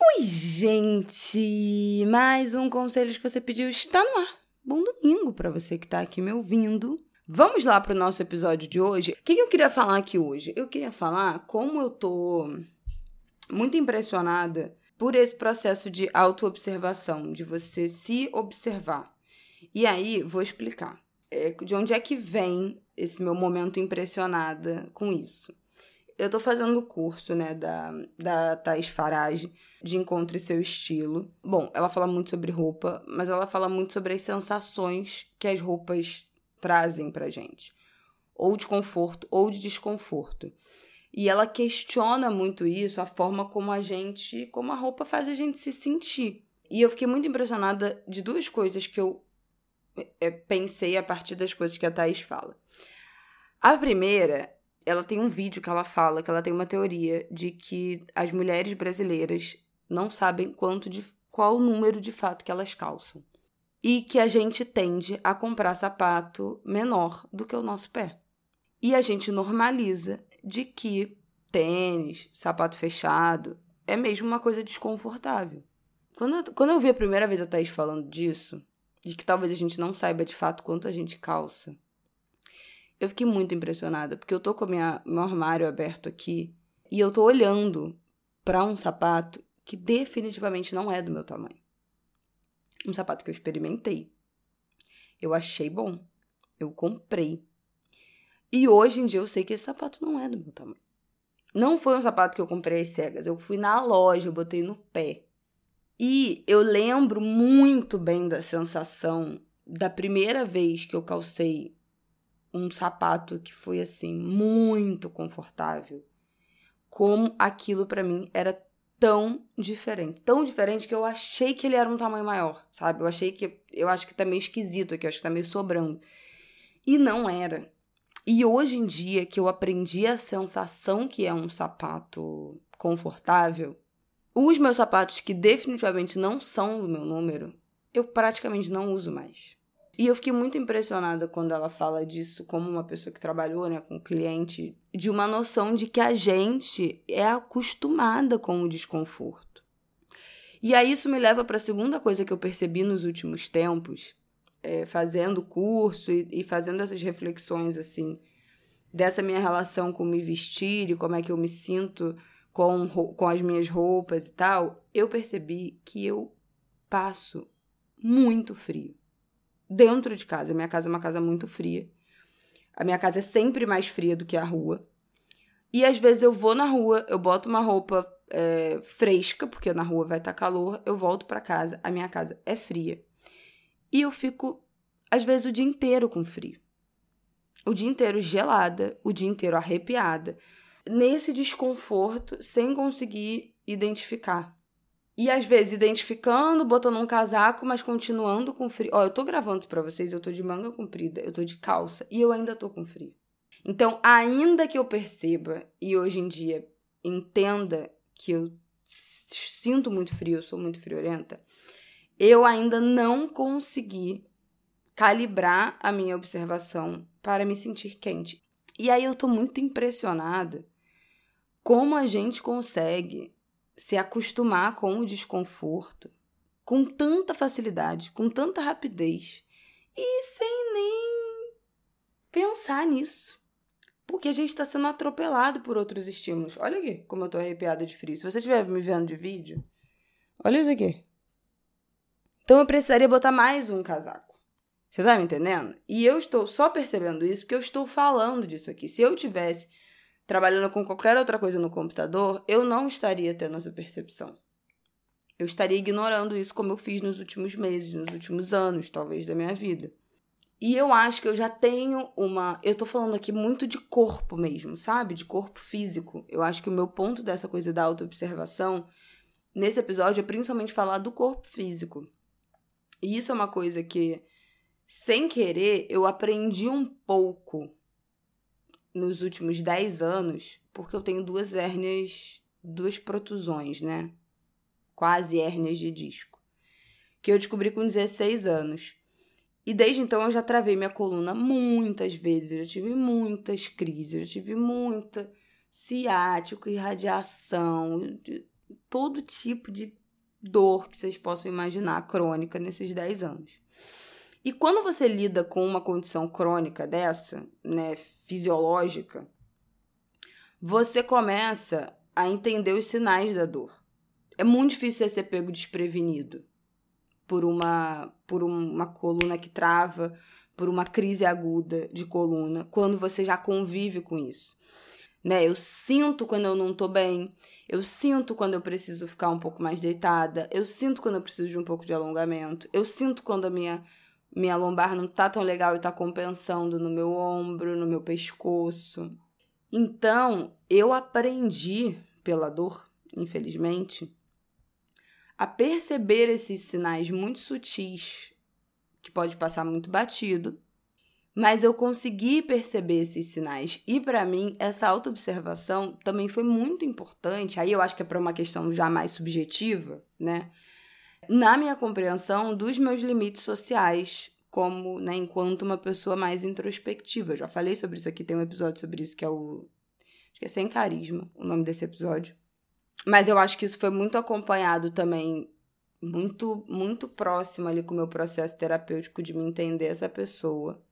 Oi, gente! Mais um conselho que você pediu está no ar. Bom domingo para você que tá aqui me ouvindo. Vamos lá pro nosso episódio de hoje. O que eu queria falar aqui hoje? Eu queria falar como eu tô muito impressionada por esse processo de autoobservação, de você se observar. E aí, vou explicar. É, de onde é que vem esse meu momento impressionada com isso? Eu tô fazendo o curso, né, da, da Thais Farage, de Encontre Seu Estilo. Bom, ela fala muito sobre roupa, mas ela fala muito sobre as sensações que as roupas trazem pra gente. Ou de conforto, ou de desconforto. E ela questiona muito isso, a forma como a gente, como a roupa faz a gente se sentir. E eu fiquei muito impressionada de duas coisas que eu é, pensei a partir das coisas que a Thaís fala. A primeira ela tem um vídeo que ela fala que ela tem uma teoria de que as mulheres brasileiras não sabem quanto de qual número de fato que elas calçam. E que a gente tende a comprar sapato menor do que o nosso pé. E a gente normaliza de que tênis, sapato fechado, é mesmo uma coisa desconfortável. Quando eu, quando eu vi a primeira vez a Thaís falando disso, de que talvez a gente não saiba de fato quanto a gente calça, eu fiquei muito impressionada, porque eu tô com minha, meu armário aberto aqui e eu tô olhando para um sapato que definitivamente não é do meu tamanho. Um sapato que eu experimentei. Eu achei bom. Eu comprei. E hoje em dia eu sei que esse sapato não é do meu tamanho. Não foi um sapato que eu comprei às cegas. Eu fui na loja, eu botei no pé. E eu lembro muito bem da sensação da primeira vez que eu calcei um sapato que foi assim muito confortável, como aquilo para mim era tão diferente, tão diferente que eu achei que ele era um tamanho maior, sabe? Eu achei que eu acho que tá meio esquisito aqui, eu acho que tá meio sobrando. E não era. E hoje em dia que eu aprendi a sensação que é um sapato confortável, os meus sapatos que definitivamente não são do meu número, eu praticamente não uso mais. E eu fiquei muito impressionada quando ela fala disso, como uma pessoa que trabalhou né, com cliente, de uma noção de que a gente é acostumada com o desconforto. E aí isso me leva para a segunda coisa que eu percebi nos últimos tempos, é, fazendo curso e, e fazendo essas reflexões assim, dessa minha relação com me vestir e como é que eu me sinto com, com as minhas roupas e tal, eu percebi que eu passo muito frio dentro de casa. Minha casa é uma casa muito fria. A minha casa é sempre mais fria do que a rua. E às vezes eu vou na rua, eu boto uma roupa é, fresca, porque na rua vai estar tá calor, eu volto para casa, a minha casa é fria. E eu fico, às vezes, o dia inteiro com frio. O dia inteiro gelada, o dia inteiro arrepiada, nesse desconforto, sem conseguir identificar e às vezes identificando, botando um casaco, mas continuando com frio. Ó, eu tô gravando pra vocês, eu tô de manga comprida, eu tô de calça e eu ainda tô com frio. Então, ainda que eu perceba e hoje em dia entenda que eu sinto muito frio, eu sou muito friorenta, eu ainda não consegui calibrar a minha observação para me sentir quente. E aí eu tô muito impressionada como a gente consegue se acostumar com o desconforto com tanta facilidade, com tanta rapidez e sem nem pensar nisso. Porque a gente está sendo atropelado por outros estímulos. Olha aqui como eu tô arrepiada de frio. Se você estiver me vendo de vídeo, olha isso aqui. Então eu precisaria botar mais um casaco. Você tá me entendendo? E eu estou só percebendo isso porque eu estou falando disso aqui. Se eu tivesse trabalhando com qualquer outra coisa no computador, eu não estaria tendo essa percepção. Eu estaria ignorando isso como eu fiz nos últimos meses, nos últimos anos, talvez, da minha vida. E eu acho que eu já tenho uma. Eu tô falando aqui muito de corpo mesmo, sabe? De corpo físico. Eu acho que o meu ponto dessa coisa da autoobservação nesse episódio é principalmente falar do corpo físico. E isso é uma coisa que, sem querer, eu aprendi um pouco nos últimos 10 anos, porque eu tenho duas hérnias, duas protusões, né? Quase hérnias de disco. Que eu descobri com 16 anos. E desde então eu já travei minha coluna muitas vezes, eu já tive muitas crises, eu já tive muita ciático, irradiação, todo tipo de dor que vocês possam imaginar crônica nesses 10 anos. E quando você lida com uma condição crônica dessa, né, fisiológica, você começa a entender os sinais da dor. É muito difícil ser pego desprevenido por uma, por uma coluna que trava, por uma crise aguda de coluna, quando você já convive com isso. Né? Eu sinto quando eu não tô bem, eu sinto quando eu preciso ficar um pouco mais deitada, eu sinto quando eu preciso de um pouco de alongamento, eu sinto quando a minha minha lombar não tá tão legal e tá compensando no meu ombro, no meu pescoço. Então, eu aprendi pela dor, infelizmente, a perceber esses sinais muito sutis, que pode passar muito batido, mas eu consegui perceber esses sinais. E para mim, essa autoobservação também foi muito importante. Aí eu acho que é para uma questão já mais subjetiva, né? Na minha compreensão dos meus limites sociais, como, né, enquanto uma pessoa mais introspectiva. Eu já falei sobre isso aqui, tem um episódio sobre isso que é o acho que é Sem Carisma, o nome desse episódio. Mas eu acho que isso foi muito acompanhado também, muito, muito próximo ali com o meu processo terapêutico de me entender essa pessoa.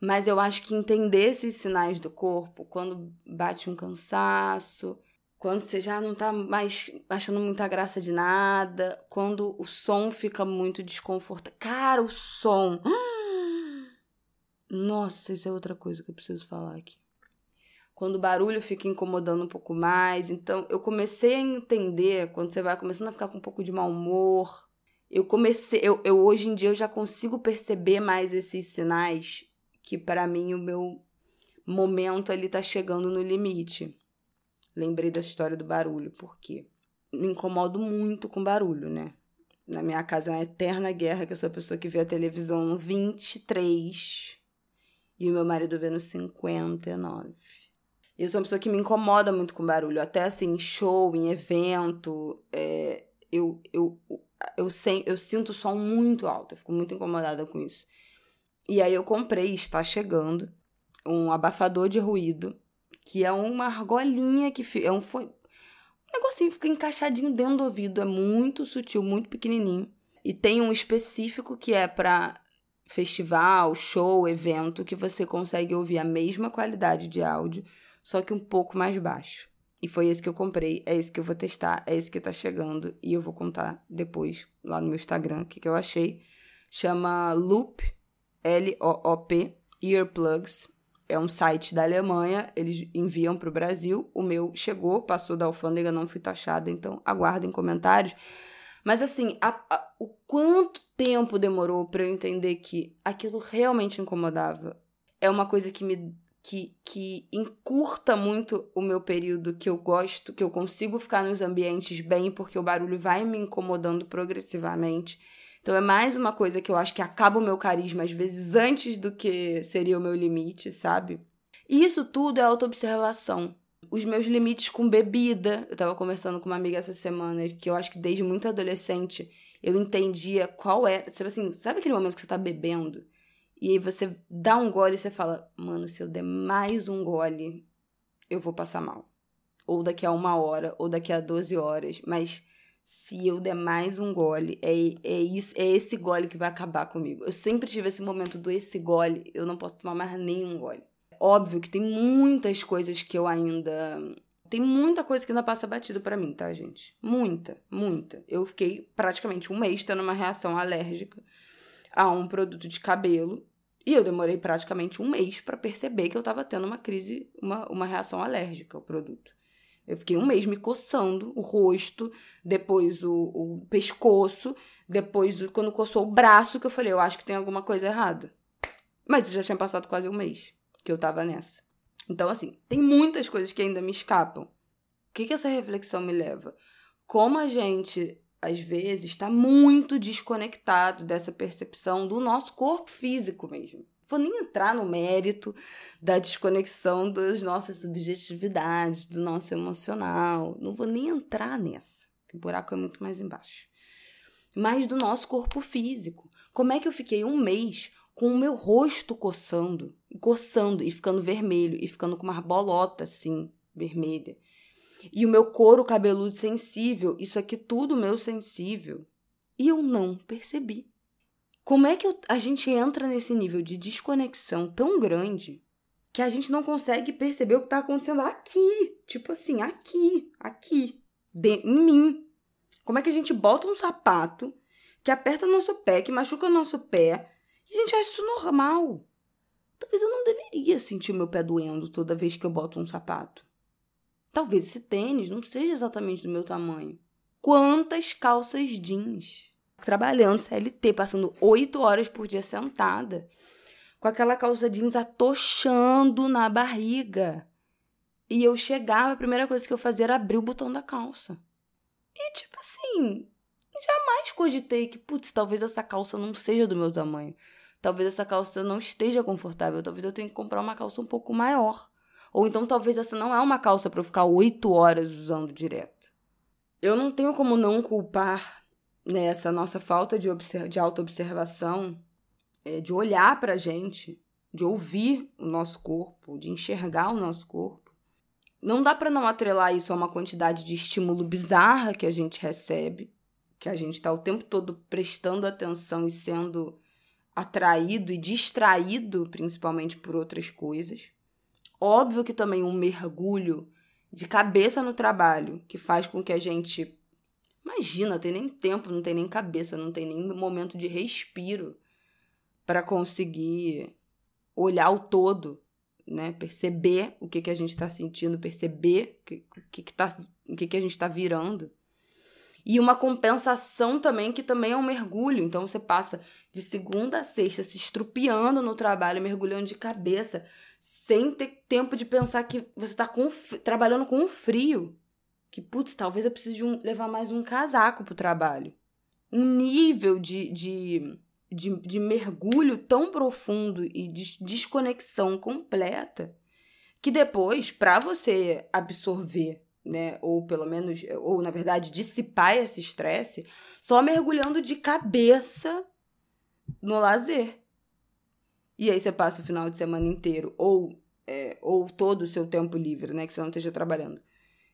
Mas eu acho que entender esses sinais do corpo, quando bate um cansaço, quando você já não tá mais achando muita graça de nada, quando o som fica muito desconfortável. Cara, o som. Nossa, isso é outra coisa que eu preciso falar aqui quando o barulho fica incomodando um pouco mais. Então, eu comecei a entender quando você vai começando a ficar com um pouco de mau humor. Eu comecei, eu, eu hoje em dia eu já consigo perceber mais esses sinais que para mim o meu momento ali tá chegando no limite. Lembrei dessa história do barulho, porque me incomodo muito com barulho, né? Na minha casa é uma eterna guerra, que eu sou a pessoa que vê a televisão no 23 e o meu marido vê no 59. Eu sou uma pessoa que me incomoda muito com barulho. Até assim, em show, em evento, é, eu, eu, eu, eu, eu sinto som muito alto. Eu fico muito incomodada com isso. E aí eu comprei, está chegando, um abafador de ruído, que é uma argolinha que fica. É um, um negocinho fica encaixadinho dentro do ouvido. É muito sutil, muito pequenininho. E tem um específico que é para festival, show, evento, que você consegue ouvir a mesma qualidade de áudio só que um pouco mais baixo. E foi esse que eu comprei, é esse que eu vou testar, é esse que tá chegando e eu vou contar depois lá no meu Instagram o que, que eu achei. Chama Loop, L-O-O-P, Earplugs. É um site da Alemanha, eles enviam para o Brasil. O meu chegou, passou da alfândega, não fui taxada, então aguardem comentários. Mas assim, a, a, o quanto tempo demorou para eu entender que aquilo realmente incomodava é uma coisa que me que, que encurta muito o meu período que eu gosto, que eu consigo ficar nos ambientes bem, porque o barulho vai me incomodando progressivamente. Então é mais uma coisa que eu acho que acaba o meu carisma, às vezes, antes do que seria o meu limite, sabe? E isso tudo é autoobservação. Os meus limites com bebida. Eu tava conversando com uma amiga essa semana, que eu acho que desde muito adolescente eu entendia qual é. Tipo assim, sabe aquele momento que você tá bebendo? E aí você dá um gole e você fala, mano, se eu der mais um gole, eu vou passar mal. Ou daqui a uma hora, ou daqui a 12 horas. Mas se eu der mais um gole, é, é, isso, é esse gole que vai acabar comigo. Eu sempre tive esse momento do esse gole, eu não posso tomar mais nenhum gole. Óbvio que tem muitas coisas que eu ainda. Tem muita coisa que ainda passa batido para mim, tá, gente? Muita, muita. Eu fiquei praticamente um mês tendo uma reação alérgica a um produto de cabelo e eu demorei praticamente um mês para perceber que eu estava tendo uma crise, uma, uma reação alérgica ao produto. Eu fiquei um mês me coçando o rosto, depois o, o pescoço, depois quando coçou o braço, que eu falei, eu acho que tem alguma coisa errada. Mas já tinha passado quase um mês que eu tava nessa. Então, assim, tem muitas coisas que ainda me escapam. O que, que essa reflexão me leva? Como a gente, às vezes, está muito desconectado dessa percepção do nosso corpo físico mesmo. Vou nem entrar no mérito da desconexão das nossas subjetividades, do nosso emocional. Não vou nem entrar nessa, que o buraco é muito mais embaixo. Mas do nosso corpo físico. Como é que eu fiquei um mês com o meu rosto coçando, coçando e ficando vermelho, e ficando com uma bolota assim, vermelha. E o meu couro cabeludo sensível, isso aqui tudo meu sensível. E eu não percebi. Como é que eu, a gente entra nesse nível de desconexão tão grande que a gente não consegue perceber o que está acontecendo aqui? Tipo assim, aqui, aqui, de, em mim. Como é que a gente bota um sapato que aperta nosso pé, que machuca nosso pé, e a gente acha isso normal. Talvez eu não deveria sentir meu pé doendo toda vez que eu boto um sapato. Talvez esse tênis não seja exatamente do meu tamanho. Quantas calças jeans? Trabalhando CLT, passando oito horas por dia sentada, com aquela calça jeans atochando na barriga. E eu chegava, a primeira coisa que eu fazia era abrir o botão da calça. E tipo assim, jamais cogitei que, putz, talvez essa calça não seja do meu tamanho. Talvez essa calça não esteja confortável. Talvez eu tenha que comprar uma calça um pouco maior. Ou então talvez essa não é uma calça para eu ficar oito horas usando direto. Eu não tenho como não culpar né, essa nossa falta de, de auto-observação, é, de olhar para a gente, de ouvir o nosso corpo, de enxergar o nosso corpo. Não dá para não atrelar isso a uma quantidade de estímulo bizarra que a gente recebe, que a gente está o tempo todo prestando atenção e sendo atraído e distraído, principalmente por outras coisas. Óbvio que também um mergulho de cabeça no trabalho, que faz com que a gente. Imagina, tem nem tempo, não tem nem cabeça, não tem nem momento de respiro para conseguir olhar o todo, né? Perceber o que, que a gente está sentindo, perceber o que, que, que, tá, o que, que a gente está virando. E uma compensação também, que também é um mergulho. Então você passa de segunda a sexta se estrupiando no trabalho, mergulhando de cabeça, sem ter tempo de pensar que você está trabalhando com frio. Que, putz, talvez eu precise de um, levar mais um casaco pro trabalho. Um nível de, de, de, de mergulho tão profundo e de desconexão completa que depois, para você absorver né? Ou pelo menos, ou na verdade, dissipar esse estresse só mergulhando de cabeça no lazer. E aí você passa o final de semana inteiro, ou, é, ou todo o seu tempo livre, né? Que você não esteja trabalhando.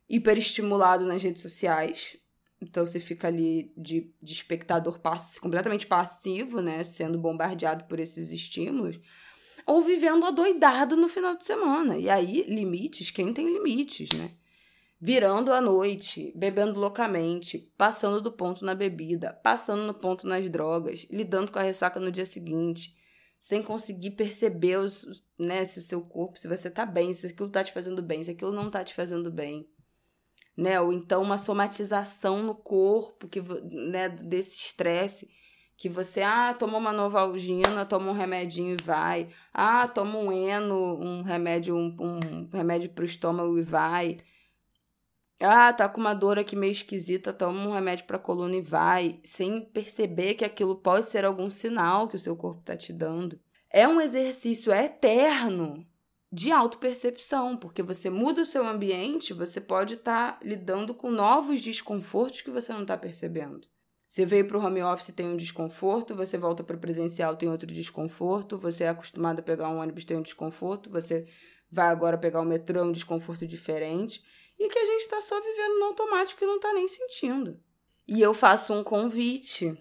Hiperestimulado nas redes sociais. Então você fica ali de, de espectador pass completamente passivo, né? Sendo bombardeado por esses estímulos. Ou vivendo adoidado no final de semana. E aí, limites, quem tem limites, né? virando a noite, bebendo loucamente, passando do ponto na bebida, passando no ponto nas drogas, lidando com a ressaca no dia seguinte, sem conseguir perceber os, né, se o seu corpo, se você tá bem, se aquilo tá te fazendo bem, se aquilo não tá te fazendo bem. Né? Ou então uma somatização no corpo que, né, desse estresse que você, ah, toma uma novalgina, toma um remedinho e vai. Ah, toma um eno, um remédio, um, um remédio pro estômago e vai. Ah, tá com uma dor aqui meio esquisita, toma um remédio para coluna e vai, sem perceber que aquilo pode ser algum sinal que o seu corpo tá te dando. É um exercício eterno de autopercepção, porque você muda o seu ambiente, você pode estar tá lidando com novos desconfortos que você não está percebendo. Você veio para o home office tem um desconforto, você volta para o presencial tem outro desconforto, você é acostumado a pegar um ônibus tem um desconforto, você vai agora pegar o metrô é um desconforto diferente e que a gente está só vivendo no automático e não está nem sentindo. E eu faço um convite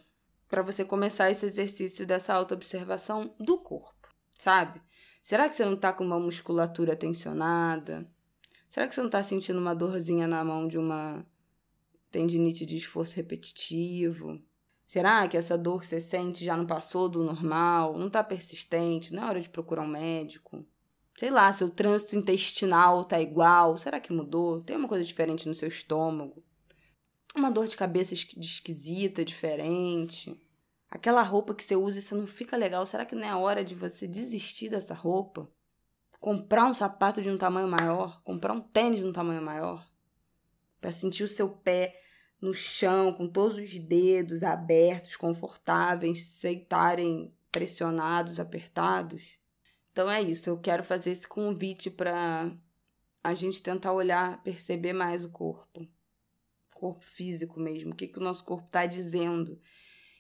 para você começar esse exercício dessa autoobservação do corpo, sabe? Será que você não está com uma musculatura tensionada? Será que você não está sentindo uma dorzinha na mão de uma tendinite de esforço repetitivo? Será que essa dor que você sente já não passou do normal? Não está persistente? Não é hora de procurar um médico? Sei lá, seu trânsito intestinal tá igual. Será que mudou? Tem uma coisa diferente no seu estômago? Uma dor de cabeça esquisita, diferente. Aquela roupa que você usa e você não fica legal, será que não é hora de você desistir dessa roupa? Comprar um sapato de um tamanho maior, comprar um tênis de um tamanho maior, para sentir o seu pé no chão, com todos os dedos abertos, confortáveis, sem estarem pressionados, apertados. Então é isso, eu quero fazer esse convite para a gente tentar olhar, perceber mais o corpo. Corpo físico mesmo, o que, que o nosso corpo está dizendo.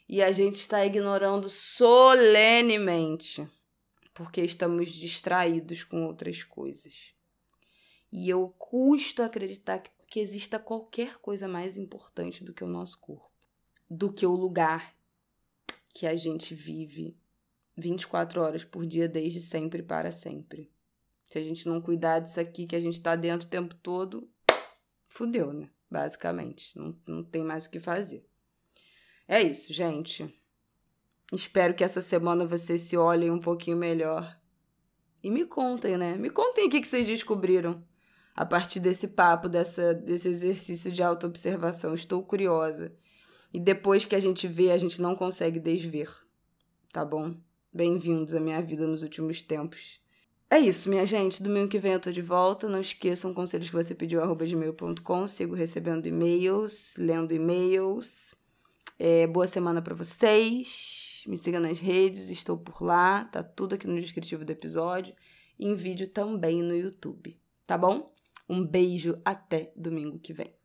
E a gente está ignorando solenemente, porque estamos distraídos com outras coisas. E eu custo acreditar que, que exista qualquer coisa mais importante do que o nosso corpo, do que o lugar que a gente vive 24 horas por dia, desde sempre para sempre. Se a gente não cuidar disso aqui que a gente tá dentro o tempo todo, fudeu, né? Basicamente. Não, não tem mais o que fazer. É isso, gente. Espero que essa semana vocês se olhem um pouquinho melhor. E me contem, né? Me contem o que vocês descobriram a partir desse papo, dessa, desse exercício de autoobservação. Estou curiosa. E depois que a gente vê, a gente não consegue desver. Tá bom? Bem-vindos à minha vida nos últimos tempos. É isso, minha gente. Domingo que vem eu tô de volta. Não esqueçam conselhos que você pediu, arroba gmail.com. Sigo recebendo e-mails, lendo e-mails. É, boa semana para vocês. Me siga nas redes, estou por lá. Tá tudo aqui no descritivo do episódio. E em vídeo também no YouTube. Tá bom? Um beijo até domingo que vem.